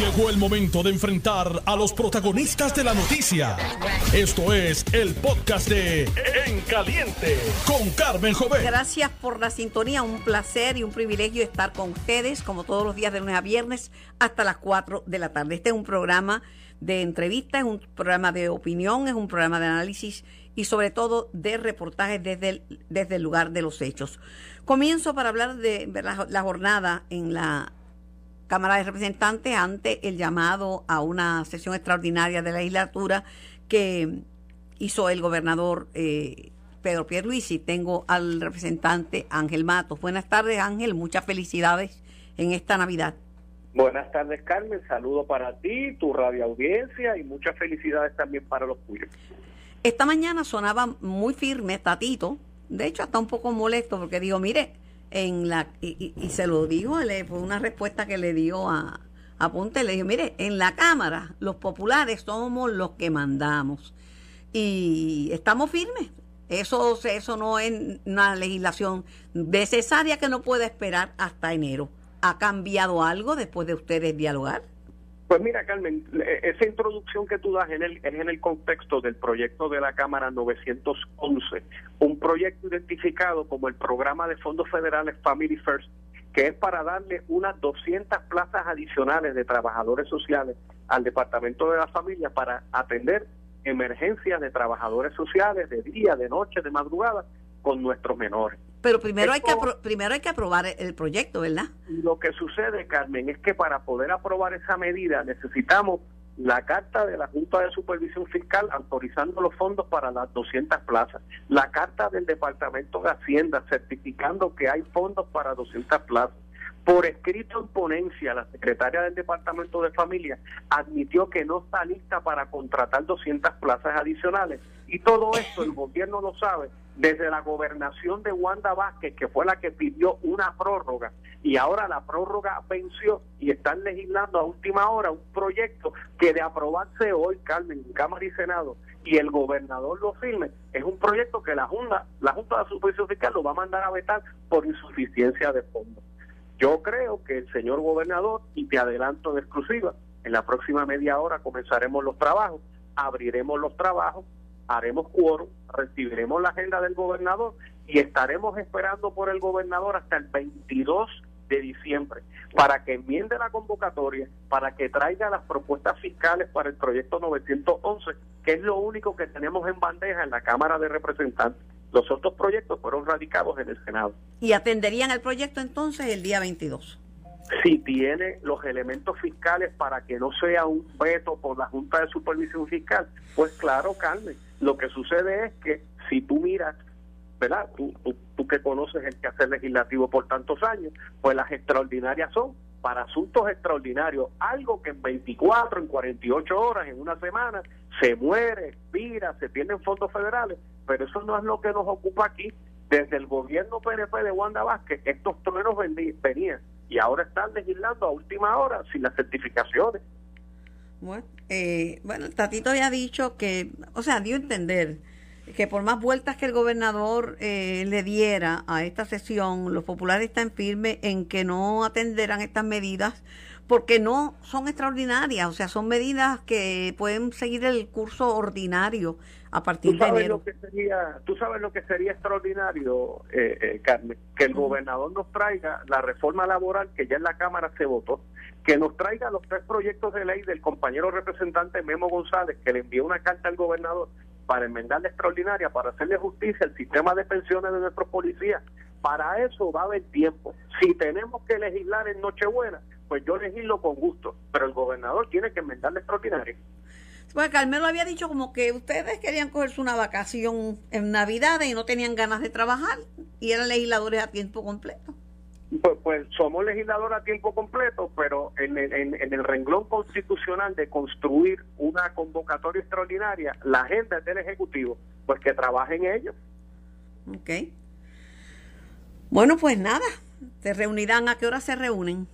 Llegó el momento de enfrentar a los protagonistas de la noticia. Esto es el podcast de En Caliente con Carmen Jovet. Gracias por la sintonía, un placer y un privilegio estar con ustedes como todos los días de lunes a viernes hasta las 4 de la tarde. Este es un programa de entrevistas, es un programa de opinión, es un programa de análisis y sobre todo de reportajes desde el, desde el lugar de los hechos. Comienzo para hablar de la, la jornada en la Cámara de Representantes ante el llamado a una sesión extraordinaria de la legislatura que hizo el gobernador eh, Pedro Pierluisi. Tengo al representante Ángel Matos. Buenas tardes, Ángel. Muchas felicidades en esta Navidad. Buenas tardes, Carmen. Saludo para ti, tu radio audiencia y muchas felicidades también para los tuyos. Esta mañana sonaba muy firme Tatito, de hecho hasta un poco molesto porque digo, mire, en la y, se lo dijo, fue una respuesta que le dio a, a Ponte, le dijo, mire, en la Cámara los populares somos los que mandamos y estamos firmes. Eso, eso no es una legislación necesaria que no puede esperar hasta enero. ¿Ha cambiado algo después de ustedes dialogar? Pues mira, Carmen, esa introducción que tú das en el, es en el contexto del proyecto de la Cámara 911, un proyecto identificado como el programa de fondos federales Family First, que es para darle unas 200 plazas adicionales de trabajadores sociales al Departamento de la Familia para atender emergencias de trabajadores sociales de día, de noche, de madrugada con nuestros menores. Pero primero hay que primero hay que aprobar el proyecto, ¿verdad? Lo que sucede, Carmen, es que para poder aprobar esa medida necesitamos la carta de la Junta de Supervisión Fiscal autorizando los fondos para las 200 plazas, la carta del Departamento de Hacienda certificando que hay fondos para 200 plazas. Por escrito en ponencia, la secretaria del Departamento de Familia admitió que no está lista para contratar 200 plazas adicionales. Y todo esto el gobierno lo sabe desde la gobernación de Wanda Vázquez, que fue la que pidió una prórroga, y ahora la prórroga venció y están legislando a última hora un proyecto que de aprobarse hoy, Carmen, en Cámara y Senado, y el gobernador lo firme, es un proyecto que la Junta, la Junta de Supervisión Fiscal lo va a mandar a vetar por insuficiencia de fondos. Yo creo que el señor gobernador, y te adelanto de exclusiva, en la próxima media hora comenzaremos los trabajos, abriremos los trabajos, haremos quórum, recibiremos la agenda del gobernador y estaremos esperando por el gobernador hasta el 22 de diciembre para que enmiende la convocatoria, para que traiga las propuestas fiscales para el proyecto 911, que es lo único que tenemos en bandeja en la Cámara de Representantes. Los otros proyectos fueron radicados en el Senado. ¿Y atenderían el proyecto entonces el día 22? Si tiene los elementos fiscales para que no sea un veto por la Junta de Supervisión Fiscal, pues claro, Carmen lo que sucede es que si tú miras, ¿verdad? Tú, tú, que conoces el quehacer legislativo por tantos años, pues las extraordinarias son para asuntos extraordinarios, algo que en 24, en 48 horas, en una semana, se muere, expira, se pierden fondos federales, pero eso no es lo que nos ocupa aquí. Desde el gobierno PNP de Wanda Vázquez, estos truenos venían y ahora están legislando a última hora sin las certificaciones. Bueno, eh, bueno, Tatito había dicho que, o sea, dio a entender que por más vueltas que el gobernador eh, le diera a esta sesión, los populares están firmes en que no atenderán estas medidas porque no son extraordinarias, o sea, son medidas que pueden seguir el curso ordinario a partir de enero. Lo que sería, Tú sabes lo que sería extraordinario, eh, eh Carmen, que el gobernador nos traiga la reforma laboral que ya en la Cámara se votó, que nos traiga los tres proyectos de ley del compañero representante Memo González, que le envió una carta al gobernador para enmendar la extraordinaria, para hacerle justicia al sistema de pensiones de nuestros policías. Para eso va a haber tiempo. Si tenemos que legislar en Nochebuena, pues yo legislo con gusto, pero el gobernador tiene que enmendar la extraordinaria. Pues Carmelo había dicho como que ustedes querían cogerse una vacación en Navidad y no tenían ganas de trabajar y eran legisladores a tiempo completo. Pues, pues, somos legisladores a tiempo completo, pero en el, en, el renglón constitucional de construir una convocatoria extraordinaria, la agenda es del Ejecutivo, pues que trabajen ellos. Ok. Bueno, pues nada, se reunirán. ¿A qué hora se reúnen?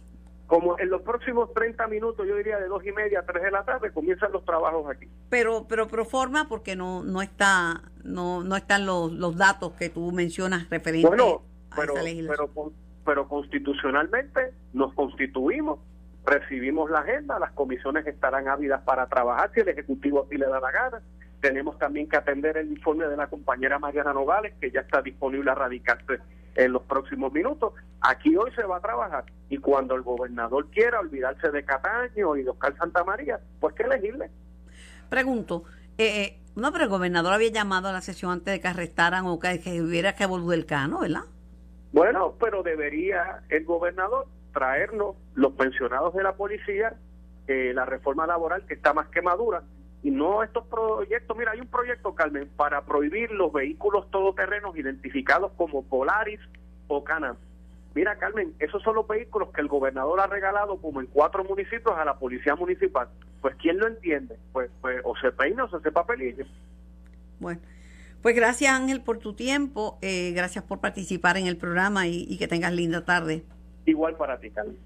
Como en los próximos 30 minutos, yo diría de dos y media a tres de la tarde, comienzan los trabajos aquí. Pero, pero pro forma, porque no, no está, no, no están los, los datos que tú mencionas referentes bueno, a pero, esa legislación. Pero, pero constitucionalmente nos constituimos recibimos la agenda, las comisiones estarán ávidas para trabajar si el Ejecutivo así le da la gana. Tenemos también que atender el informe de la compañera Mariana Nogales, que ya está disponible a radicarse en los próximos minutos. Aquí hoy se va a trabajar y cuando el gobernador quiera olvidarse de Cataño y de Oscar Santa María, pues que elegirle. Pregunto, eh, eh, no, pero el gobernador había llamado a la sesión antes de que arrestaran o que, hubiera que volver el cano, ¿verdad? Bueno, pero debería el gobernador traernos los pensionados de la policía, eh, la reforma laboral que está más que madura, y no estos proyectos. Mira, hay un proyecto, Carmen, para prohibir los vehículos todoterrenos identificados como Polaris o Canam. Mira, Carmen, esos son los vehículos que el gobernador ha regalado como en cuatro municipios a la policía municipal. Pues, ¿quién lo entiende? Pues, pues o se peina o se hace papelillo. Bueno, pues gracias Ángel por tu tiempo, eh, gracias por participar en el programa y, y que tengas linda tarde. Igual para ti, Carmen.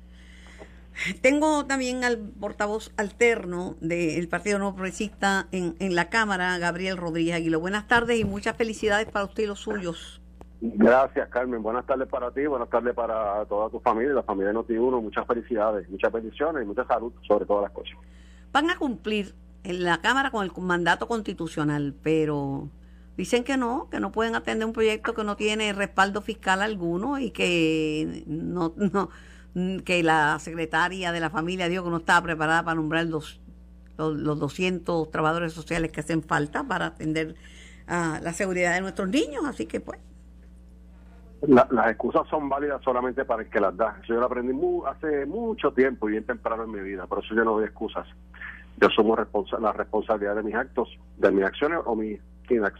Tengo también al portavoz alterno del Partido No Progresista en, en la Cámara, Gabriel Rodríguez Aguilo. Buenas tardes y muchas felicidades para usted y los suyos. Gracias, Carmen. Buenas tardes para ti, buenas tardes para toda tu familia, la familia de Noti1. Muchas felicidades, muchas bendiciones y mucha salud sobre todas las cosas. Van a cumplir en la Cámara con el mandato constitucional, pero dicen que no, que no pueden atender un proyecto que no tiene respaldo fiscal alguno y que no, no que la secretaria de la familia dijo que no estaba preparada para nombrar los, los, 200 trabajadores sociales que hacen falta para atender a la seguridad de nuestros niños, así que pues. las excusas son válidas solamente para el que las da. Eso yo lo aprendí hace mucho tiempo y bien temprano en mi vida, por eso yo no doy excusas. Yo asumo la responsabilidad de mis actos, de mis acciones o mis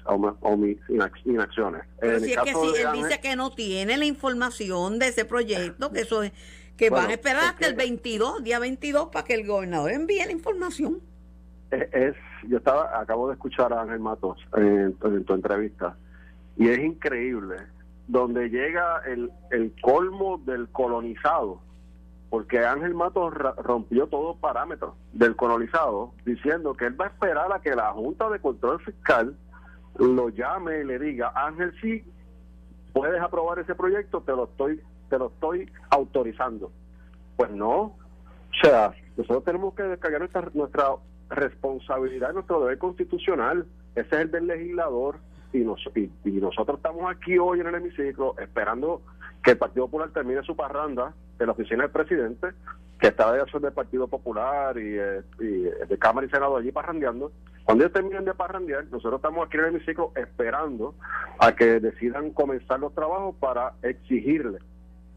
o, mis inacciones. Pero si es que si él dice que no tiene la información de ese proyecto, que eso es que van a esperar hasta el 22, día 22, para que el gobernador envíe la información. Es, yo estaba, acabo de escuchar a Ángel Matos en, tu entrevista, y es increíble, donde llega el, el colmo del colonizado, porque Ángel Matos rompió todo parámetro del colonizado, diciendo que él va a esperar a que la Junta de Control Fiscal lo llame y le diga, Ángel, sí, puedes aprobar ese proyecto, te lo estoy te lo estoy autorizando. Pues no. O sea, nosotros tenemos que descargar nuestra, nuestra responsabilidad, nuestro deber constitucional. Ese es el del legislador. Y, nos, y, nosotros estamos aquí hoy en el hemiciclo esperando que el Partido Popular termine su parranda en la oficina del presidente, que está de acción del Partido Popular y, eh, y, de Cámara y Senado allí parrandeando. Cuando ellos terminen de parrandear, nosotros estamos aquí en el hemiciclo esperando a que decidan comenzar los trabajos para exigirle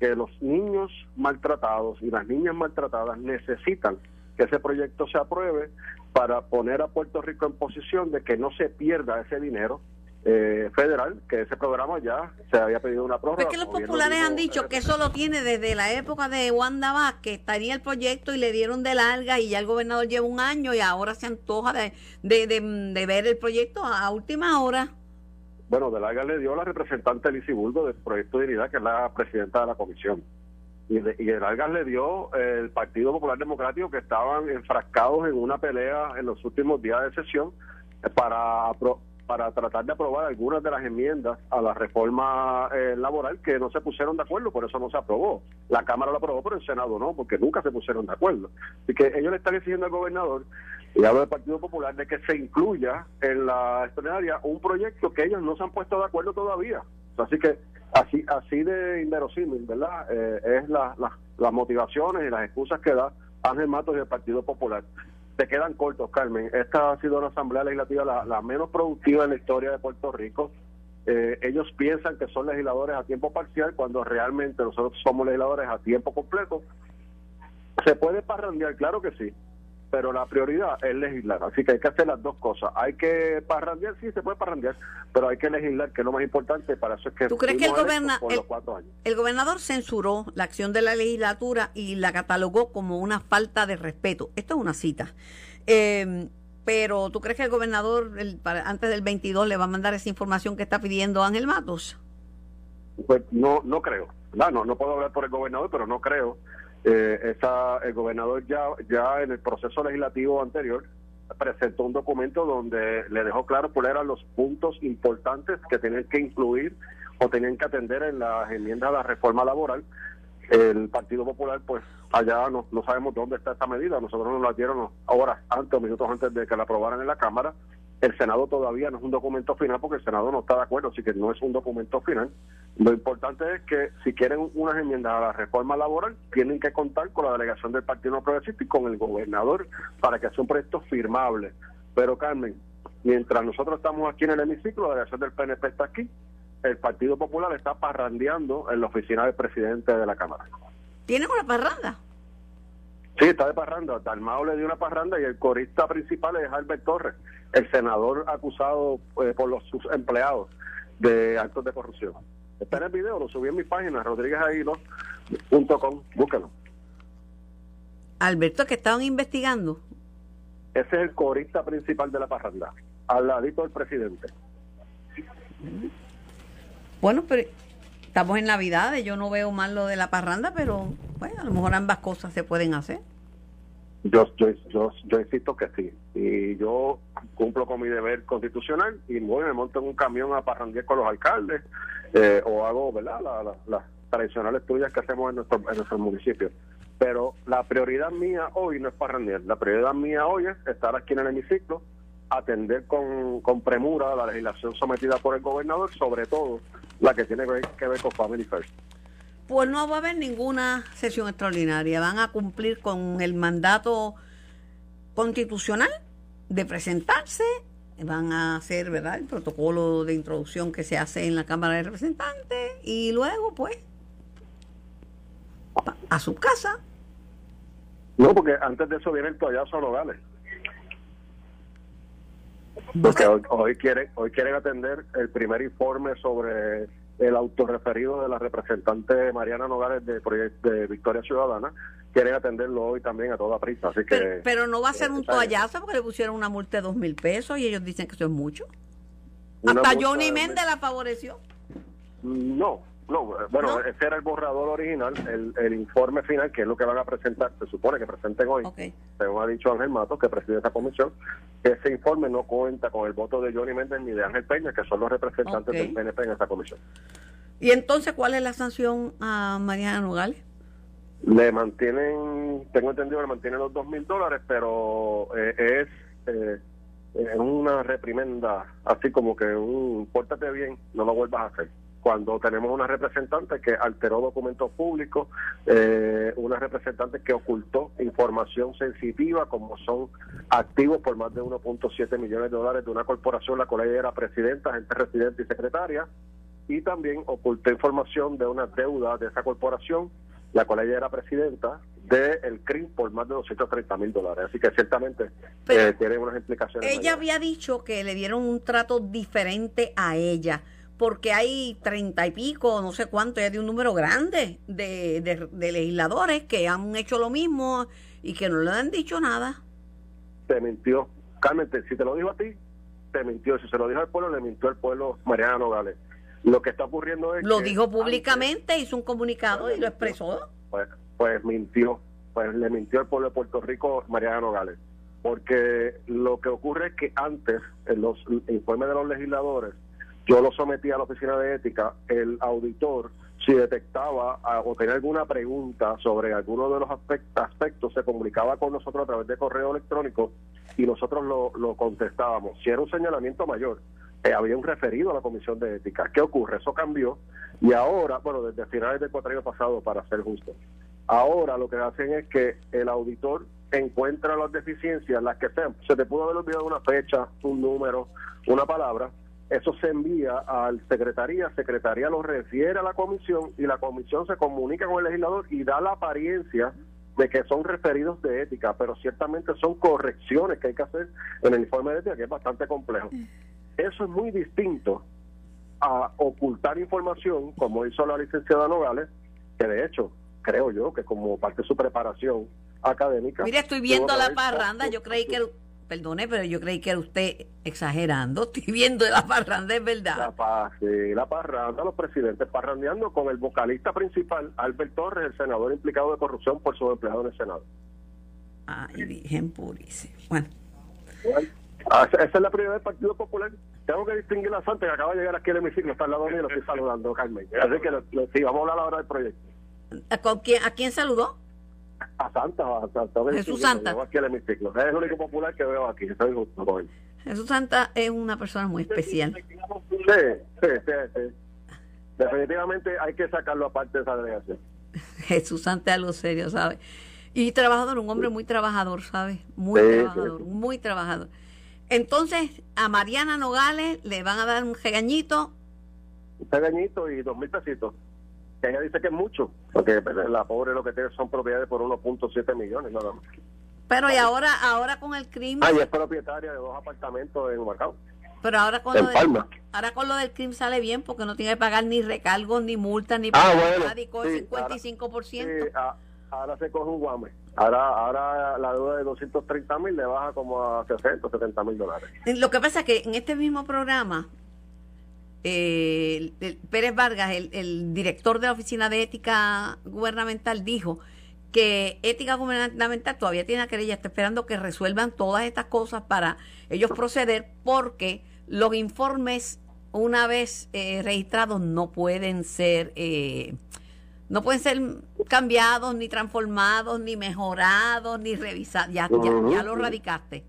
que los niños maltratados y las niñas maltratadas necesitan que ese proyecto se apruebe para poner a Puerto Rico en posición de que no se pierda ese dinero eh, federal, que ese programa ya se había pedido una prórroga. Es que los populares han dicho que eso lo tiene desde la época de Wanda Vázquez, estaría el proyecto y le dieron de larga y ya el gobernador lleva un año y ahora se antoja de, de, de ver el proyecto a última hora. Bueno, de larga le dio la representante Lizy Bulgo del Proyecto de Unidad, que es la presidenta de la comisión. Y de, y de largas le dio el Partido Popular Democrático, que estaban enfrascados en una pelea en los últimos días de sesión para para tratar de aprobar algunas de las enmiendas a la reforma eh, laboral que no se pusieron de acuerdo, por eso no se aprobó. La Cámara lo aprobó, pero el Senado no, porque nunca se pusieron de acuerdo. Así que ellos le están exigiendo al gobernador y hablo del Partido Popular de que se incluya en la extraordinaria un proyecto que ellos no se han puesto de acuerdo todavía. Así que así así de inverosímil, ¿verdad? Eh, es la, las motivaciones y las excusas que da Ángel Matos y el Partido Popular se quedan cortos, Carmen. Esta ha sido una asamblea legislativa la, menos productiva en la historia de Puerto Rico. Eh, ellos piensan que son legisladores a tiempo parcial cuando realmente nosotros somos legisladores a tiempo completo. ¿Se puede parrandear? Claro que sí pero la prioridad es legislar. Así que hay que hacer las dos cosas. Hay que parrandear, sí, se puede parrandear, pero hay que legislar, que es lo más importante. Para eso es que. ¿Tú crees que el, el, gobernador censuró la acción de la legislatura y la catalogó como una falta de respeto? Esto es una cita. Eh, pero ¿tú crees que el gobernador antes del 22 le va a mandar esa información que está pidiendo Ángel Matos? Pues no, no creo. No, no, no puedo hablar por el gobernador, pero no creo eh, el gobernador ya, ya en el proceso legislativo anterior presentó un documento donde le dejó claro cuáles eran los puntos importantes que tenían que incluir o tenían que atender en las enmiendas a la reforma laboral. El Partido Popular, pues, allá no, no sabemos dónde está esta medida, nosotros nos la dieron horas antes o minutos antes de que la aprobaran en la Cámara, el Senado todavía no es un documento final porque el Senado no está de acuerdo, así que no es un documento final. Lo importante es que si quieren unas enmiendas a la reforma laboral, tienen que contar con la delegación del Partido No Progresista y con el gobernador para que sea un proyecto firmable. Pero Carmen, mientras nosotros estamos aquí en el hemiciclo, la delegación del PNP está aquí, el Partido Popular está parrandeando en la oficina del presidente de la Cámara. ¿Tiene una parranda? Sí, está de parranda. Dalmao le dio una parranda y el corista principal es Albert Torres, el senador acusado eh, por los sus empleados de actos de corrupción. Está en el video, lo subí en mi página, rodríguezahilo.com, búscalo. Alberto, que estaban investigando. Ese es el corista principal de la parranda, al ladito del presidente. Bueno, pero estamos en Navidad, yo no veo mal lo de la parranda, pero bueno, a lo mejor ambas cosas se pueden hacer. Yo, yo, yo, yo insisto que sí. Y yo cumplo con mi deber constitucional y voy, me monto en un camión a parrandear con los alcaldes eh, o hago ¿verdad? las tradicionales tuyas que hacemos en nuestro, en nuestro municipio. Pero la prioridad mía hoy no es parrandear. La prioridad mía hoy es estar aquí en el hemiciclo, atender con, con premura la legislación sometida por el gobernador, sobre todo la que tiene que ver con Family First. Pues no va a haber ninguna sesión extraordinaria. Van a cumplir con el mandato constitucional de presentarse. Van a hacer, ¿verdad?, el protocolo de introducción que se hace en la Cámara de Representantes. Y luego, pues, a su casa. No, porque antes de eso viene el toallazo a Nogales. Porque hoy, hoy, quieren, hoy quieren atender el primer informe sobre el autorreferido de la representante Mariana Nogales de, de Victoria Ciudadana, quieren atenderlo hoy también a toda prisa. Así que, pero, no va a ser un toallazo porque le pusieron una multa de dos mil pesos y ellos dicen que eso es mucho. Hasta Johnny Méndez la favoreció. No, no, bueno, ese era el borrador original, el, el, informe final, que es lo que van a presentar, se supone que presenten hoy, según ha dicho Ángel Matos, que preside esa comisión, ese informe no cuenta con el voto de Johnny Méndez ni de Ángel Peña, que son los representantes del PNP en esa comisión. ¿Y entonces cuál es la sanción a Mariana Nogales? Le mantienen, tengo entendido, le mantienen los dos mil dólares, pero eh, es eh, una reprimenda, así como que un pórtate bien, no lo vuelvas a hacer cuando tenemos una representante que alteró documentos públicos, eh, una representante que ocultó información sensitiva como son activos por más de 1.7 millones de dólares de una corporación, la cual ella era presidenta, gente residente y secretaria, y también ocultó información de una deuda de esa corporación, la cual ella era presidenta, del el CRIM por más de 230 mil dólares. Así que ciertamente eh, tiene unas implicaciones. Ella había dicho que le dieron un trato diferente a ella porque hay treinta y pico, no sé cuánto, ya de un número grande de, de, legisladores que han hecho lo mismo y que no le han dicho nada. Te mintió. Carmen, si te lo dijo a ti, te mintió. Si se lo dijo al pueblo, le mintió al pueblo Mariana Nogales. Lo que está ocurriendo es Lo dijo públicamente, hizo un comunicado y lo expresó. Pues, pues mintió. Pues le mintió al pueblo de Puerto Rico Mariana Nogales. Porque lo que ocurre es que antes, en los informes de los legisladores, yo lo sometí a la oficina de ética, el auditor, si detectaba ah, o tenía alguna pregunta sobre alguno de los aspectos, se comunicaba con nosotros a través de correo electrónico y nosotros lo, contestábamos. Si era un señalamiento mayor, eh, había un referido a la comisión de ética. ¿Qué ocurre? Eso cambió y ahora, bueno, desde finales del cuatro pasado, para ser justo, ahora lo que hacen es que el auditor encuentra las deficiencias, las que sean. Se te pudo haber olvidado una fecha, un número, una palabra, eso se envía al secretaría, secretaría lo refiere a la comisión y la comisión se comunica con el legislador y da la apariencia de que son referidos de ética, pero ciertamente son correcciones que hay que hacer en el informe de ética, que es bastante complejo. Eso es muy distinto a ocultar información, como hizo la licenciada Nogales, que de hecho, creo yo, que como parte de su preparación académica... Mire, estoy viendo la parranda, yo creí que perdone, pero yo creí que era usted exagerando. Estoy viendo la parranda, es verdad. La, sí, la parranda, los presidentes parrandeando con el vocalista principal, Albert Torres, el senador implicado de corrupción por su empleado en el Senado. Ay, Virgen purísima. Bueno. Ah, esa es la prioridad del Partido Popular. Tengo que distinguir la Santa que acaba de llegar aquí al hemiciclo, está al lado mío y lo estoy saludando, Carmen. Así que sí, vamos a hablar ahora del proyecto. ¿A, quién, ¿A quién saludó? A Santa, a Santa Jesús Santa. Aquí el hemiciclo. Es el único popular que veo aquí. Estoy justo con él. Jesús Santa es una persona muy especial. Sí, sí, sí, sí. Definitivamente hay que sacarlo aparte de esa delegación. Jesús Santa es algo serio, ¿sabes? Y trabajador, un hombre muy trabajador, ¿sabes? Muy Sí, trabajador, sí. muy trabajador. Entonces, a Mariana Nogales le van a dar un regañito. Un pequeñito y dos mil pesitos. Que ella dice que es mucho, porque la pobre lo que tiene son propiedades por 1.7 millones nada más. Pero y ahora, ahora con el crimen, Ah, y es propietaria de dos apartamentos en Humacao. pero ahora con en lo Palma. ahora con lo del crimen sale bien porque no tiene que pagar ni recargos, ni multas, ni Ah, bueno, sí, 55%. Sí, a- ahora se coge un guame. Ahora, ahora la deuda de 230 mil le baja como a 60, 70 mil dólares. Lo que pasa es que en este mismo programa, eh, el- Pérez Vargas, el, el director de la Oficina de Ética Gubernamental, dijo que Ética Gubernamental todavía tiene la querella, está esperando que resuelvan todas estas cosas para ellos proceder, porque los informes, una vez eh, registrados, no pueden ser... eh, no pueden ser cambiados, ni transformados, ni mejorados, ni revisados. Ya, ya, ya lo radicaste.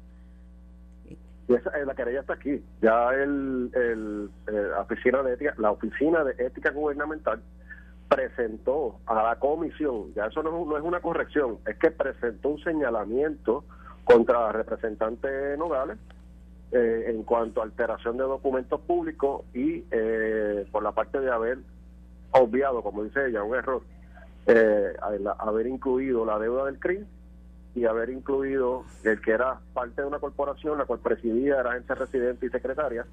Y esa, eh, la querella está aquí. Ya el, eh, la oficina de ética, la oficina de ética gubernamental presentó a la comisión, ya eso no, no es una corrección, es que presentó un señalamiento contra la representante Nogales eh, en cuanto a alteración de documentos públicos y eh, por la parte de haber obviado, como dice ella, un error, eh, haber incluido la deuda del CRIM y haber incluido el que era parte de una corporación, la cual presidía, era agencia residente y secretaria,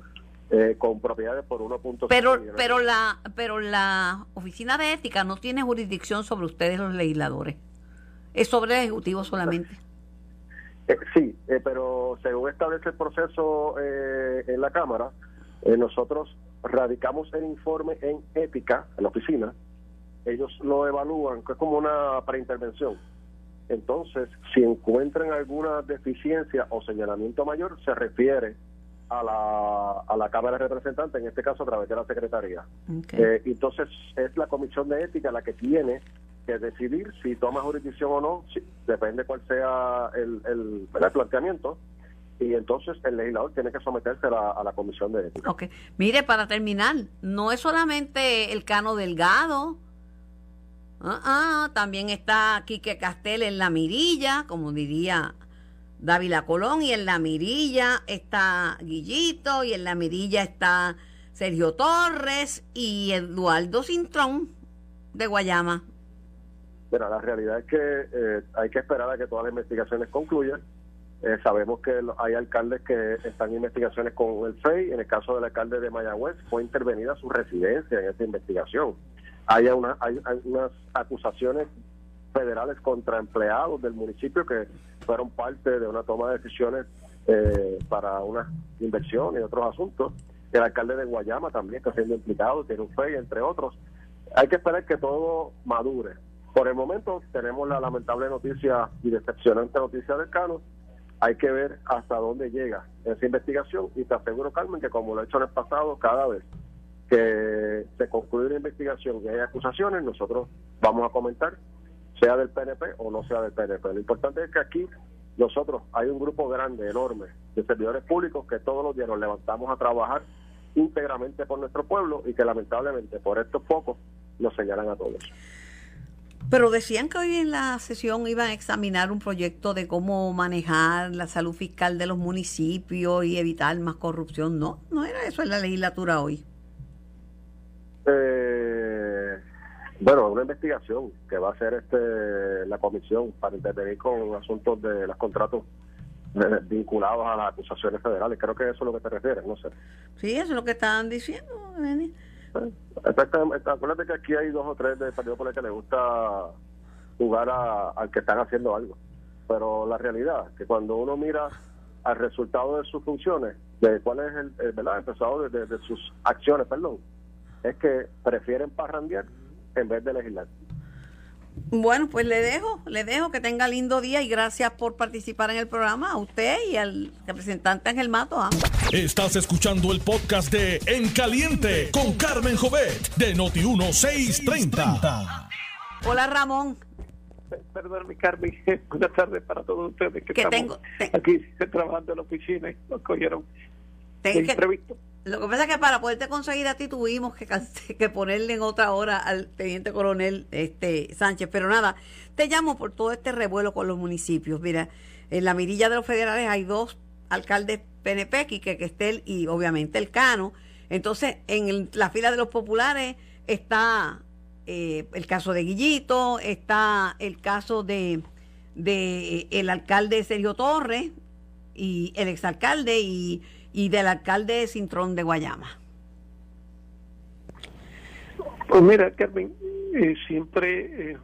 eh, con propiedades por 1.5 Pero, millones. pero la, pero la oficina de ética no tiene jurisdicción sobre ustedes los legisladores. Es sobre el ejecutivo solamente. Eh, sí, eh, pero según establece el proceso eh, en la Cámara, nosotros radicamos el informe en ética, en la oficina, ellos lo evalúan, que es como una preintervención. Entonces, si encuentran alguna deficiencia o señalamiento mayor, se refiere a la, a la Cámara de Representantes, en este caso a través de la Secretaría. Ok. Eh, entonces es la comisión de ética la que tiene que decidir si toma jurisdicción o no, si- depende cuál sea el, el, el planteamiento, y entonces el legislador tiene que someterse a la, a la comisión de ética. Ok. Mire, para terminar, no es solamente el Cano Delgado. Ah, también está Quique Castel en la mirilla, como diría Dávila Colón, y en la mirilla está Guillito, y en la mirilla está Sergio Torres y Eduardo Cintrón de Guayama. Pero la realidad es que eh, hay que esperar a que todas las investigaciones concluyan. Eh, sabemos que hay alcaldes que están en investigaciones con el FEI. En el caso del alcalde de Mayagüez, fue intervenida su residencia en esta investigación. Hay, una, hay, unas acusaciones federales contra empleados del municipio que fueron parte de una toma de decisiones eh, para una inversión y otros asuntos. El alcalde de Guayama también está siendo implicado, tiene un FEI, entre otros. Hay que esperar que todo madure. Por el momento tenemos la lamentable noticia y decepcionante noticia del Cano. Hay que ver hasta dónde llega esa investigación y te aseguro, Carmen, que como lo he hecho en el pasado, cada vez que se concluye una investigación y hay acusaciones, nosotros vamos a comentar, sea del PNP o no sea del PNP. Lo importante es que aquí nosotros hay un grupo grande, enorme, de servidores públicos que todos los días nos levantamos a trabajar íntegramente por nuestro pueblo y que lamentablemente por estos pocos nos señalan a todos. Pero decían que hoy en la sesión iban a examinar un proyecto de cómo manejar la salud fiscal de los municipios y evitar más corrupción. No, no era eso en la legislatura hoy. Eh, bueno, una investigación que va a hacer este la comisión para intervenir con asuntos de los contratos vinculados a las acusaciones federales. Creo que eso es lo que te refieres, no sé. Sí, eso es lo que estaban diciendo. Beni. Eh. Acuérdate que aquí hay dos o tres del Partido Popular que les gusta jugar a- al que están haciendo algo. Pero la realidad que cuando uno mira al resultado de sus funciones, de cuál es el, el, ¿verdad? el resultado de, de- de sus acciones, perdón, es que prefieren parrandear en vez de legislar. Bueno, pues le dejo, le dejo que tenga lindo día y gracias por participar en el programa a usted y al representante Ángel Mato. ¿ah? Estás escuchando el podcast de En Caliente con Carmen Jovet de Noti 1630. Hola Ramón. perdón, Carmen. Buenas tardes para todos ustedes que, estamos aquí trabajando en la oficina y nos cogieron imprevisto. Lo que pasa es que para poderte conseguir a ti tuvimos que, que ponerle en otra hora al teniente coronel este Sánchez. Pero nada, te llamo por todo este revuelo con los municipios. Mira, en la mirilla de los federales hay dos alcaldes PNP, Quique Questel y obviamente el Cano. Entonces, en la fila de los populares está eh, el caso de Guillito, está el caso de, de eh, el alcalde Sergio Torres y el exalcalde y y del alcalde de Cintrón de Guayama? Pues mira, Carmen, eh, siempre es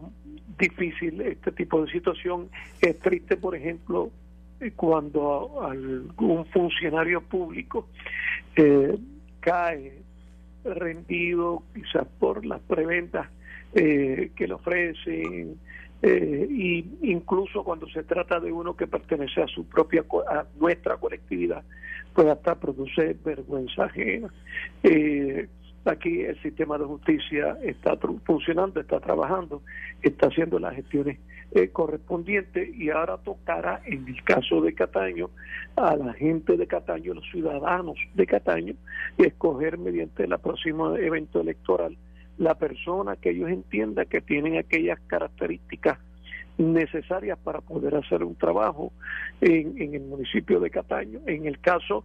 difícil este tipo de situación. Es triste, por ejemplo, eh, cuando algún funcionario público eh, cae rendido quizás por las preventas que le ofrecen, eh, y incluso cuando se trata de uno que pertenece a su propia a nuestra colectividad pues hasta produce vergüenza ajena. Eh, aquí el sistema de justicia está funcionando está trabajando está haciendo las gestiones eh, correspondientes y ahora tocará en el caso de Cataño a la gente de Cataño los ciudadanos de Cataño escoger mediante el próximo evento electoral la persona que ellos entiendan que tienen aquellas características necesarias para poder hacer un trabajo en, en el municipio de Cataño. En el caso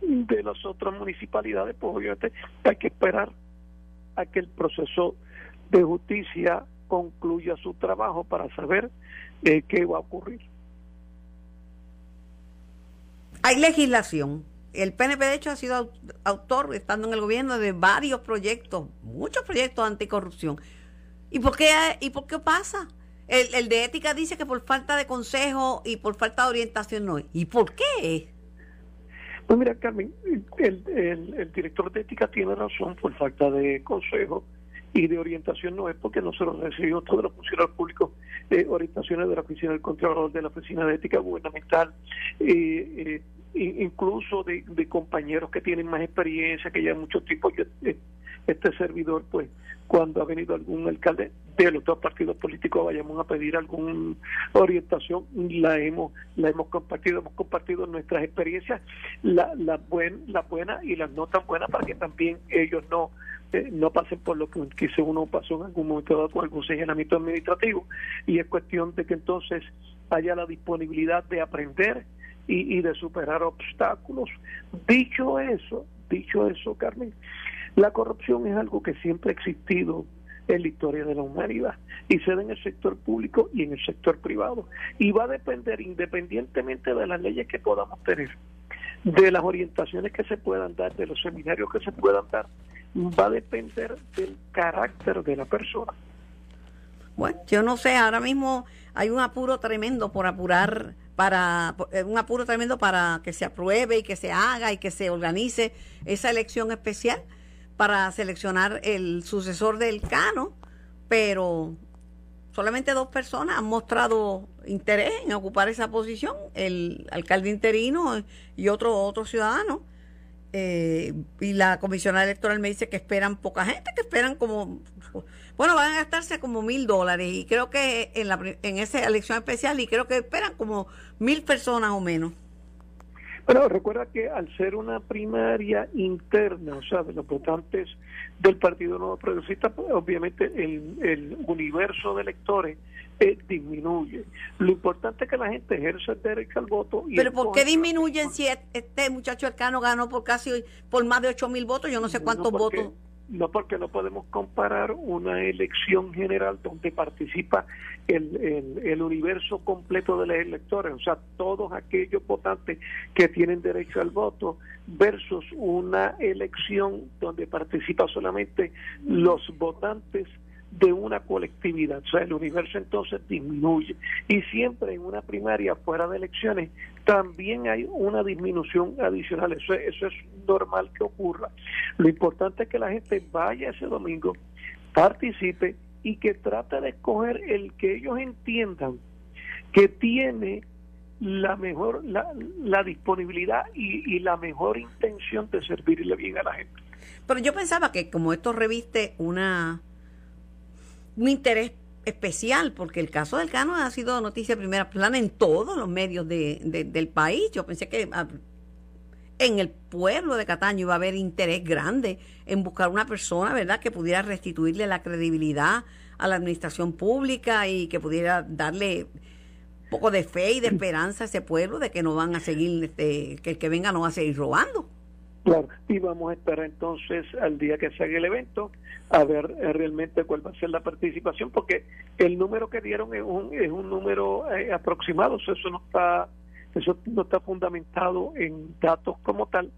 de las otras municipalidades, pues obviamente hay que esperar a que el proceso de justicia concluya su trabajo para saber eh, qué va a ocurrir. Hay legislación el PNP de hecho ha sido autor, estando en el gobierno, de varios proyectos, muchos proyectos anticorrupción. ¿Y por qué, y por qué pasa? El, de ética dice que por falta de consejo y por falta de orientación no es. ¿Y por qué? Pues mira, Carmen, el, director de ética tiene razón por falta de consejo y de orientación no es porque nosotros recibimos todos los funcionarios públicos eh, orientaciones de la Oficina del Controlador, de la Oficina de Ética Gubernamental, eh, eh, incluso de, compañeros que tienen más experiencia, que ya mucho tiempo eh, este servidor, pues cuando ha venido algún alcalde de los dos partidos políticos vayamos a pedir alguna orientación, la hemos la hemos compartido, hemos compartido nuestras experiencias, las la la buenas y las no tan buenas para que también ellos no no pasen por lo que quizá uno pasó en algún momento dado con algún señalamiento administrativo y es cuestión de que entonces haya la disponibilidad de aprender y, de superar obstáculos. Dicho eso, dicho eso, Carmen, la corrupción es algo que siempre ha existido en la historia de la humanidad y se da en el sector público y en el sector privado y va a depender independientemente de las leyes que podamos tener de las orientaciones que se puedan dar de los seminarios que se puedan dar va a depender del carácter de la persona bueno yo no sé ahora mismo hay un apuro tremendo por apurar para eh, un apuro tremendo para que se apruebe y que se haga y que se organice esa elección especial para seleccionar el sucesor del Cano, pero solamente dos personas han mostrado interés en ocupar esa posición, el alcalde interino y otro otro ciudadano. Eh, y la comisionada electoral me dice que esperan poca gente, que esperan como, bueno, van a gastarse como mil dólares y creo que en, la, en esa elección especial y creo que esperan como mil personas o menos. Bueno, recuerda que al ser una primaria interna, o sea, de los votantes del Partido Nuevo Progresista, pues, obviamente el, el universo de electores eh, disminuye. Lo importante es que la gente ejerce el derecho al voto. Y Pero ¿por qué disminuyen si este muchacho Arcano ganó por casi, por más de 8 mil votos? Yo no sé cuántos votos. No, porque no podemos comparar una elección general donde participa el, el, el, universo completo de los electores, o sea, todos aquellos votantes que tienen derecho al voto, versus una elección donde participa solamente los votantes de una colectividad. O sea, el universo entonces disminuye. Y siempre en una primaria fuera de elecciones también hay una disminución adicional. Eso, eso es normal que ocurra. Lo importante es que la gente vaya ese domingo, participe y que trate de escoger el que ellos entiendan que tiene la mejor la, la disponibilidad y, y la mejor intención de servirle bien a la gente. Pero yo pensaba que como esto reviste una un interés especial porque el caso del Cano ha sido noticia de primera plana en todos los medios de, del país. Yo pensé que ah, en el pueblo de Cataño iba a haber interés grande en buscar una persona, ¿verdad?, que pudiera restituirle la credibilidad a la administración pública y que pudiera darle un poco de fe y de esperanza a ese pueblo de que no van a seguir, este, que el que venga no va a seguir robando. Claro, y vamos a esperar entonces al día que se haga el evento a ver eh, realmente cuál va a ser la participación, porque el número que dieron es un, es un número eh, aproximado, eso no está eso no está fundamentado en datos como tal.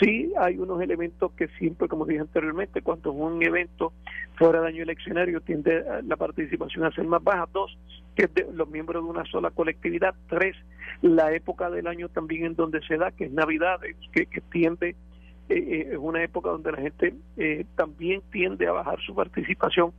Sí hay unos elementos que siempre, como dije anteriormente, cuando es un evento fuera de año eleccionario tiende la participación a ser más baja. Dos, que de los miembros de una sola colectividad. Tres, la época del año también en donde se da, que es Navidad, que tiende eh, es una época donde la gente eh, también tiende a bajar su participación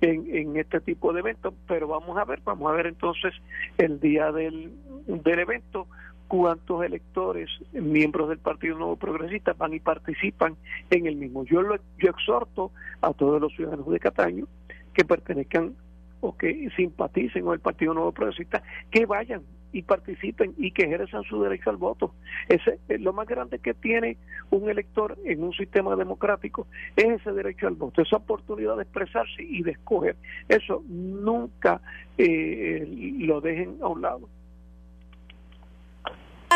en, en, este tipo de eventos, pero vamos a ver, vamos a ver entonces el día del, del evento cuántos electores, miembros del Partido Nuevo Progresista, van y participan en el mismo. Yo, lo, yo exhorto a todos los ciudadanos de Cataño que pertenezcan o que simpaticen con el Partido Nuevo Progresista, que vayan y participen y que ejerzan su derecho al voto. Ese es lo más grande que tiene un elector en un sistema democrático, es ese derecho al voto, esa oportunidad de expresarse y de escoger. Eso nunca eh, lo dejen a un lado.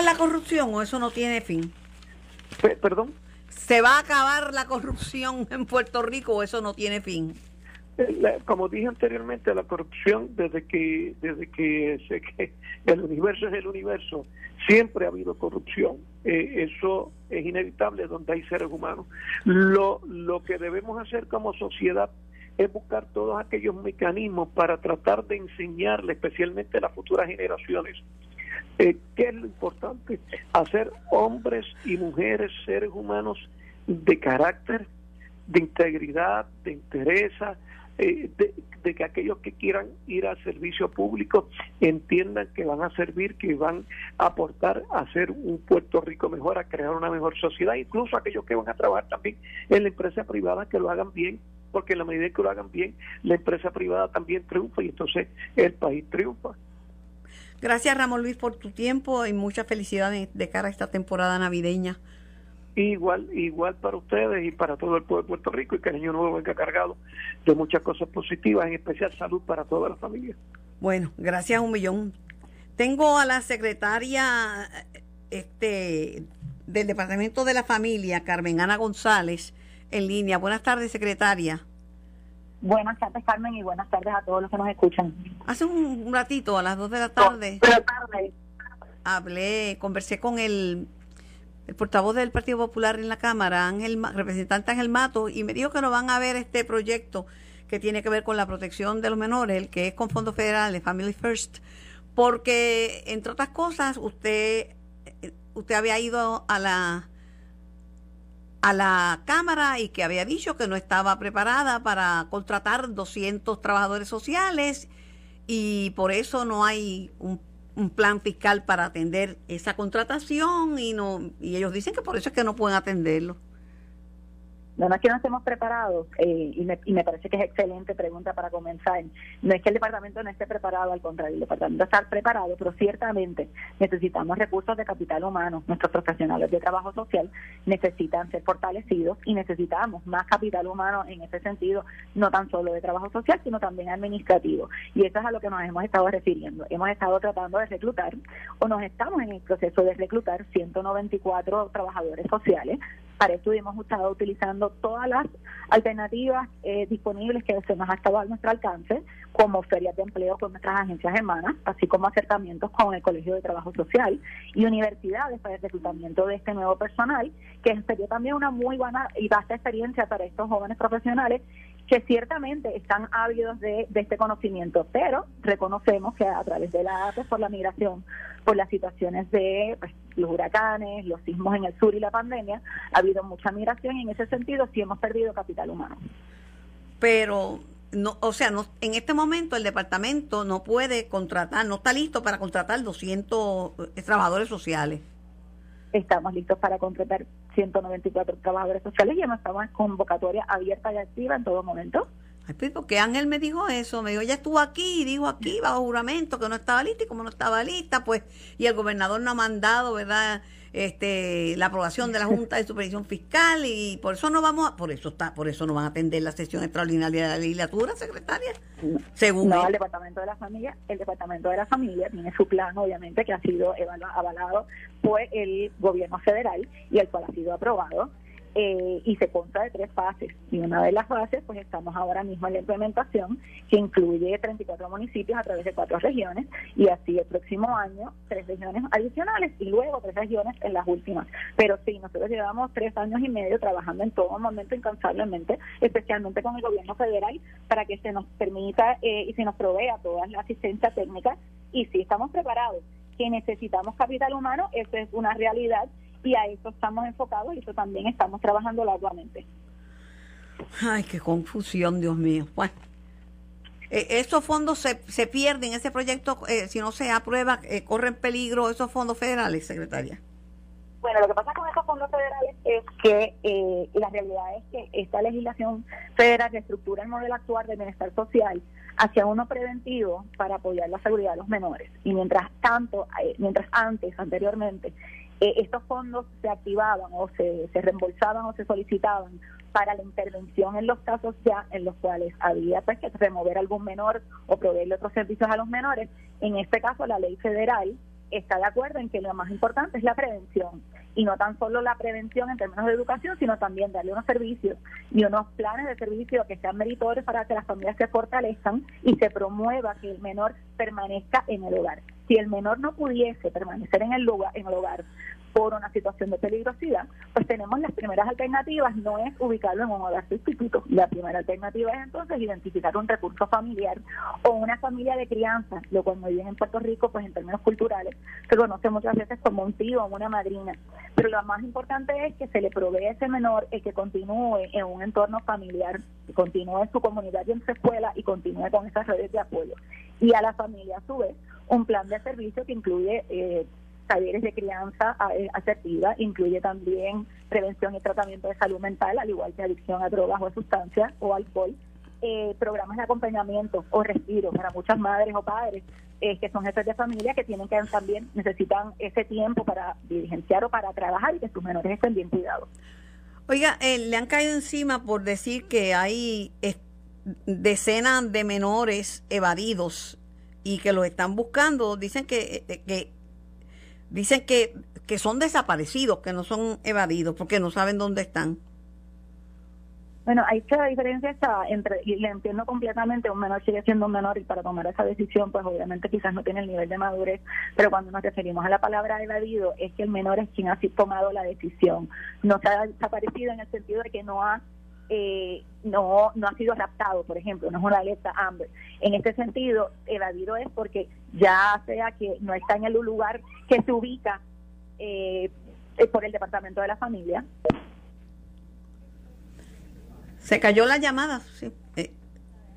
¿La corrupción o eso no tiene fin? ¿Perdón? ¿Se va a acabar la corrupción en Puerto Rico o eso no tiene fin? Como dije anteriormente, la corrupción desde que desde que, sé que el universo es el universo, siempre ha habido corrupción. Eh, eso es inevitable donde hay seres humanos. Lo, lo que debemos hacer como sociedad es buscar todos aquellos mecanismos para tratar de enseñarle, especialmente a las futuras generaciones, eh, qué es lo importante, hacer hombres y mujeres, seres humanos de carácter, de integridad, de interés, eh, de, que aquellos que quieran ir al servicio público entiendan que van a servir, que van a aportar a hacer un Puerto Rico mejor, a crear una mejor sociedad, incluso aquellos que van a trabajar también en la empresa privada que lo hagan bien, porque en la medida que lo hagan bien, la empresa privada también triunfa y entonces el país triunfa. Gracias Ramón Luis por tu tiempo y muchas felicidades de cara a esta temporada navideña. Igual, igual para ustedes y para todo el pueblo de Puerto Rico y que el año nuevo venga cargado de muchas cosas positivas, en especial salud para toda la familia. Bueno, gracias un millón. Tengo a la secretaria este, del Departamento de la Familia, Carmen Ana González, en línea. Buenas tardes, secretaria. Buenas tardes, Carmen, y buenas tardes a todos los que nos escuchan. Hace un ratito, a las 2 de la tarde, hablé, conversé con el el portavoz del Partido Popular en la Cámara, Ángel, representante Ángel Mato, y me dijo que no van a ver este proyecto que tiene que ver con la protección de los menores, el que es con fondos federales, Family First, porque, entre otras cosas, usted, usted había ido a la a la Cámara y que había dicho que no estaba preparada para contratar 200 trabajadores sociales y por eso no hay un un plan fiscal para atender esa contratación y no y ellos dicen que por eso es que no pueden atenderlo. No, es que no estemos preparados, eh, y, me, y me parece que es excelente pregunta para comenzar. No es que el departamento no esté preparado, al contrario, el departamento está preparado, pero ciertamente necesitamos recursos de capital humano. Nuestros profesionales de trabajo social necesitan ser fortalecidos y necesitamos más capital humano en ese sentido, no tan solo de trabajo social, sino también administrativo. Y eso es a lo que nos hemos estado refiriendo. Hemos estado tratando de reclutar, o nos estamos en el proceso de reclutar 194 trabajadores sociales para esto hemos estado utilizando todas las alternativas eh, disponibles que se nos ha estado a nuestro alcance, como ferias de empleo con nuestras agencias hermanas, así como acercamientos con el Colegio de Trabajo Social y universidades para el reclutamiento de este nuevo personal, que sería también una muy buena y vasta experiencia para estos jóvenes profesionales que ciertamente están ávidos de, este conocimiento, pero reconocemos que a través de la pues, por la migración, por las situaciones de pues, los huracanes, los sismos en el sur y la pandemia, ha habido mucha migración y en ese sentido sí hemos perdido capital humano. Pero no, o sea, no, en este momento el departamento no puede contratar, no está listo para contratar 200 eh, trabajadores sociales. Estamos listos para contratar 194 trabajadores sociales y estamos en convocatoria abierta y activa en todo momento. Ay, porque Ángel me dijo eso, me dijo, ella estuvo aquí y dijo aquí bajo juramento que no estaba lista y como no estaba lista, pues, y el gobernador no ha mandado, ¿verdad? Este, la aprobación de la Junta de Supervisión Fiscal y por eso no vamos a, por eso está, por eso no van a atender la sesión extraordinaria de la legislatura, secretaria. Según no, el Departamento de la Familia, el Departamento de la Familia tiene su plan, obviamente, que ha sido avalado por el gobierno federal y el cual ha sido aprobado eh, y se consta de tres fases. Y una de las fases, pues estamos ahora mismo en la implementación, que incluye 34 municipios a través de cuatro regiones, y así el próximo año tres regiones adicionales y luego tres regiones en las últimas. Pero sí, nosotros llevamos tres años y medio trabajando en todo momento incansablemente, especialmente con el gobierno federal, para que se nos permita eh, y se nos provea toda la asistencia técnica, y sí estamos preparados. Que necesitamos capital humano, eso es una realidad y a eso estamos enfocados y eso también estamos trabajando largamente. Ay, qué confusión, Dios mío. Bueno, eh, esos fondos se, se pierden, ese proyecto, eh, si no se aprueba, eh, corren peligro esos fondos federales, secretaria. Bueno, lo que pasa con esos fondos federales es que la realidad es que esta legislación federal reestructura el modelo actual de bienestar social hacia uno preventivo para apoyar la seguridad de los menores. Y mientras tanto, mientras antes, anteriormente, eh, estos fondos se activaban o se, se reembolsaban o se solicitaban para la intervención en los casos ya en los cuales había pues, que remover algún menor o proveerle otros servicios a los menores. En este caso, la ley federal está de acuerdo en que lo más importante es la prevención y no tan solo la prevención en términos de educación, sino también darle unos servicios y unos planes de servicio que sean meritorios para que las familias se fortalezcan y se promueva que el menor permanezca en el hogar. Si el menor no pudiese permanecer en el lugar, en el hogar por una situación de peligrosidad, pues tenemos las primeras alternativas, no es ubicarlo en un hogar sustituto. La primera alternativa es entonces identificar un recurso familiar o una familia de crianza, lo cual muy bien en Puerto Rico, pues en términos culturales, se conoce muchas veces como un tío o una madrina. Pero lo más importante es que se le provee a ese menor el que continúe en un entorno familiar, continúe en su comunidad y en su escuela y continúe con esas redes de apoyo. Y a la familia, a su vez, un plan de servicio que incluye eh, talleres de crianza eh, asertiva, incluye también prevención y tratamiento de salud mental, al igual que adicción a drogas o sustancias o alcohol, eh, programas de acompañamiento o respiro para muchas madres o padres eh, que son jefes de familia que tienen que también necesitan ese tiempo para diligenciar o para trabajar y que sus menores estén bien cuidados. Oiga, le han caído encima por decir que hay decenas de menores evadidos y que los están buscando. Dicen que, que Dicen que, que son desaparecidos, que no son evadidos, porque no saben dónde están. Bueno, hay que la diferencia está entre, y le entiendo completamente, un menor sigue siendo un menor y para tomar esa decisión, pues obviamente quizás no tiene el nivel de madurez, pero cuando nos referimos a la palabra evadido, es que el menor es quien ha tomado la decisión. No se ha desaparecido en el sentido de que no ha eh, no, no ha sido raptado, por ejemplo, no es una alerta Amber. En este sentido, evadido es porque ya sea que no está en el lugar que se ubica eh, por el Departamento de la Familia. Se cayó la llamada, sí. Eh,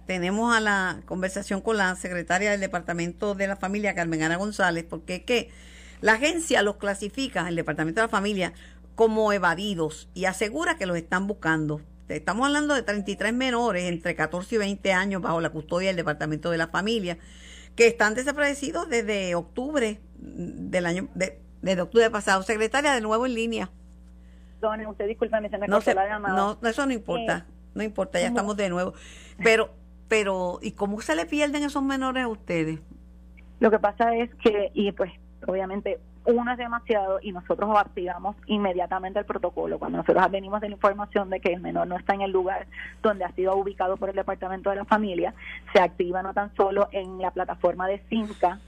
tenemos a la conversación con la secretaria del Departamento de la Familia, Carmen Ana González, porque es que la agencia los clasifica, el Departamento de la Familia, como evadidos y asegura que los están buscando. Estamos hablando de 33 menores entre 14 y 20 años bajo la custodia del Departamento de la Familia que están desaparecidos desde octubre del año, de, desde octubre pasado. Secretaria, de nuevo en línea. Don, usted discúlpeme, se me no, la llamada. No, eso no importa, eh, no importa, ya estamos de nuevo. Pero, pero, ¿y cómo se le pierden esos menores a ustedes? Lo que pasa es que, y pues, obviamente, uno es demasiado y nosotros activamos inmediatamente el protocolo. Cuando nosotros venimos de la información de que el menor no está en el lugar donde ha sido ubicado por el Departamento de la Familia, se activa no tan solo en la plataforma de CINCA,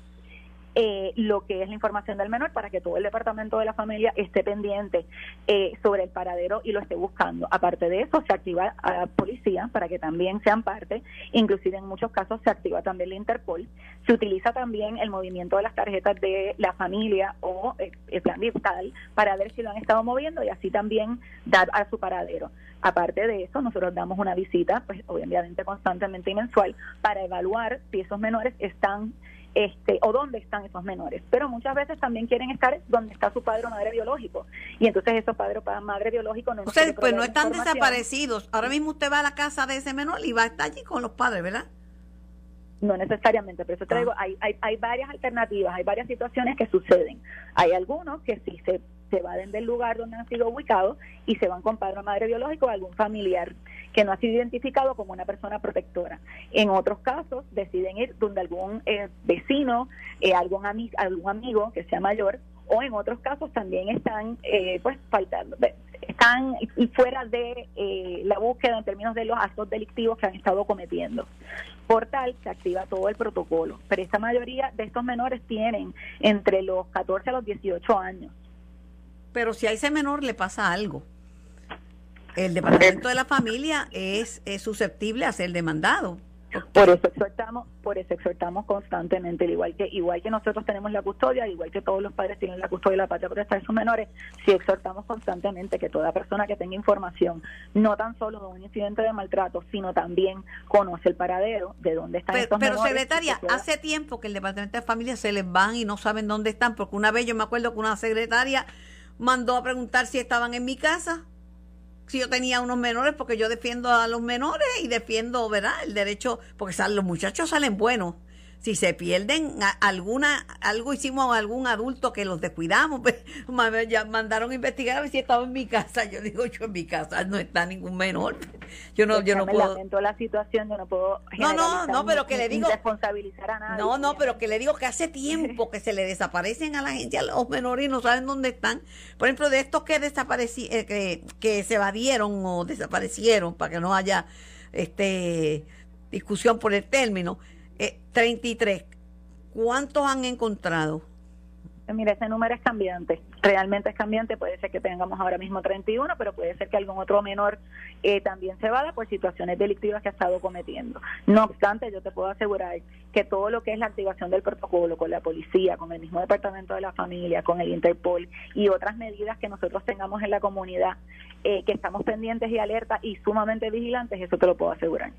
eh, lo que es la información del menor para que todo el departamento de la familia esté pendiente eh, sobre el paradero y lo esté buscando. Aparte de eso, se activa a la policía para que también sean parte, inclusive en muchos casos se activa también la Interpol. Se utiliza también el movimiento de las tarjetas de la familia o eh, el plan digital para ver si lo han estado moviendo y así también dar a su paradero. Aparte de eso, nosotros damos una visita, pues obviamente constantemente y mensual, para evaluar si esos menores están este, o dónde están esos menores. Pero muchas veces también quieren estar donde está su padre o madre biológico. Y entonces esos padres o madre biológico no Ustedes pues no están desaparecidos. Ahora mismo usted va a la casa de ese menor y va a estar allí con los padres, ¿verdad? No necesariamente, pero eso traigo, ah. hay, hay, hay varias alternativas, hay varias situaciones que suceden. Hay algunos que sí se, se evaden del lugar donde han sido ubicados y se van con padre o madre biológico o algún familiar que no ha sido identificado como una persona protectora. En otros casos deciden ir donde algún eh, vecino, eh, algún, algún amigo que sea mayor, o en otros casos también están eh, pues faltando están fuera de eh, la búsqueda en términos de los actos delictivos que han estado cometiendo. Por tal, se activa todo el protocolo, pero esta mayoría de estos menores tienen entre los 14 a los 18 años. Pero si a ese menor le pasa algo, el departamento de la familia es, es susceptible a ser demandado. Por eso exhortamos, por eso exhortamos constantemente, igual que igual que nosotros tenemos la custodia, igual que todos los padres tienen la custodia de la patria por de sus menores, sí exhortamos constantemente que toda persona que tenga información, no tan solo de un incidente de maltrato, sino también conoce el paradero de dónde están pero, estos pero secretaria, hace tiempo que el departamento de familia se les van y no saben dónde están, porque una vez yo me acuerdo que una secretaria mandó a preguntar si estaban en mi casa si yo tenía unos menores, porque yo defiendo a los menores y defiendo, ¿verdad? El derecho, porque los muchachos salen buenos si se pierden alguna algo hicimos a algún adulto que los descuidamos pues ya mandaron a investigar a ver si estaba en mi casa. Yo digo yo en mi casa no está ningún menor yo no yo no puedo lamento la situación yo no puedo no no no pero que le digo responsabilizar a nadie no no pero que le digo que hace tiempo que se le desaparecen a la gente a los menores y no saben dónde están. Por ejemplo de estos que desaparecieron eh, que, que se evadieron o desaparecieron para que no haya este discusión por el término eh, 33. ¿Cuántos han encontrado? Eh, mira, ese número es cambiante. Realmente es cambiante. Puede ser que tengamos ahora mismo 31, pero puede ser que algún otro menor eh, también se vada por situaciones delictivas que ha estado cometiendo. No obstante, yo te puedo asegurar que todo lo que es la activación del protocolo con la policía, con el mismo departamento de la familia, con el Interpol y otras medidas que nosotros tengamos en la comunidad, eh, que estamos pendientes y alerta y sumamente vigilantes, eso te lo puedo asegurar.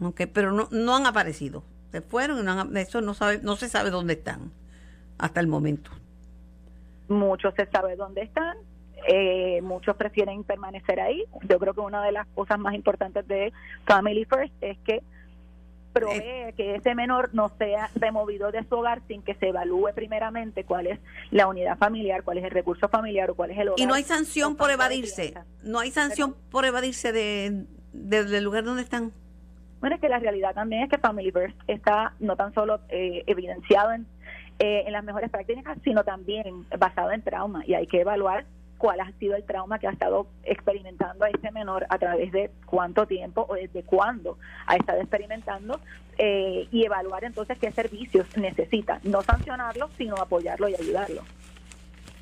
Ok, pero no, no han aparecido se fueron y no eso no sabe no se sabe dónde están hasta el momento muchos se sabe dónde están eh, muchos prefieren permanecer ahí yo creo que una de las cosas más importantes de Family First es que provee que ese menor no sea removido de su hogar sin que se evalúe primeramente cuál es la unidad familiar, cuál es el recurso familiar o cuál es el hogar. Y no hay sanción por evadirse, no hay sanción por evadirse de, del lugar donde están. Bueno, es que la realidad también es que Familyverse está no tan solo eh, evidenciado en, eh, en las mejores prácticas, sino también basado en trauma y hay que evaluar cuál ha sido el trauma que ha estado experimentando a ese menor a través de cuánto tiempo o desde cuándo ha estado experimentando eh, y evaluar entonces qué servicios necesita, no sancionarlo, sino apoyarlo y ayudarlo.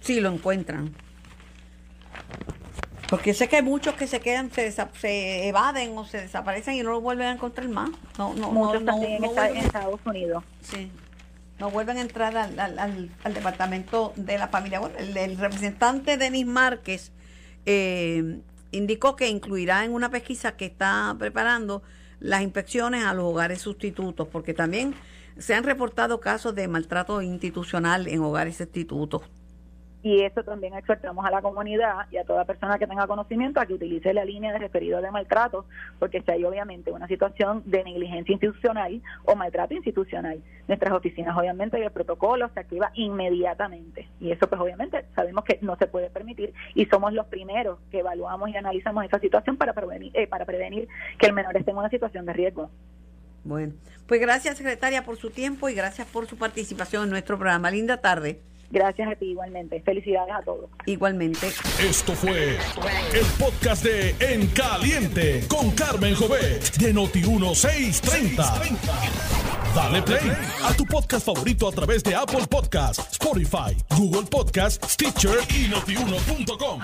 Si lo encuentran. Porque sé que hay muchos que se quedan, se, se evaden o se desaparecen y no lo vuelven a encontrar más. No, no, muchos no, también en Estados Unidos. Sí. No vuelven a entrar al, al, al, departamento de la familia. Bueno, el, representante Denis Márquez eh, indicó que incluirá en una pesquisa que está preparando las inspecciones a los hogares sustitutos, porque también se han reportado casos de maltrato institucional en hogares sustitutos y eso también exhortamos a la comunidad y a toda persona que tenga conocimiento a que utilice la línea de referido de maltrato, porque si hay obviamente una situación de negligencia institucional o maltrato institucional, nuestras oficinas obviamente y el protocolo se activa inmediatamente y eso pues obviamente sabemos que no se puede permitir y somos los primeros que evaluamos y analizamos esa situación para prevenir, eh, para prevenir que el menor esté en una situación de riesgo. Bueno, pues gracias secretaria por su tiempo y gracias por su participación en nuestro programa. Linda tarde. Gracias a ti igualmente. Felicidades a todos. Igualmente. Esto fue el podcast de En Caliente con Carmen Jovet de Noti1630. Dale play a tu podcast favorito a través de Apple Podcasts, Spotify, Google Podcasts, Stitcher y notiuno.com.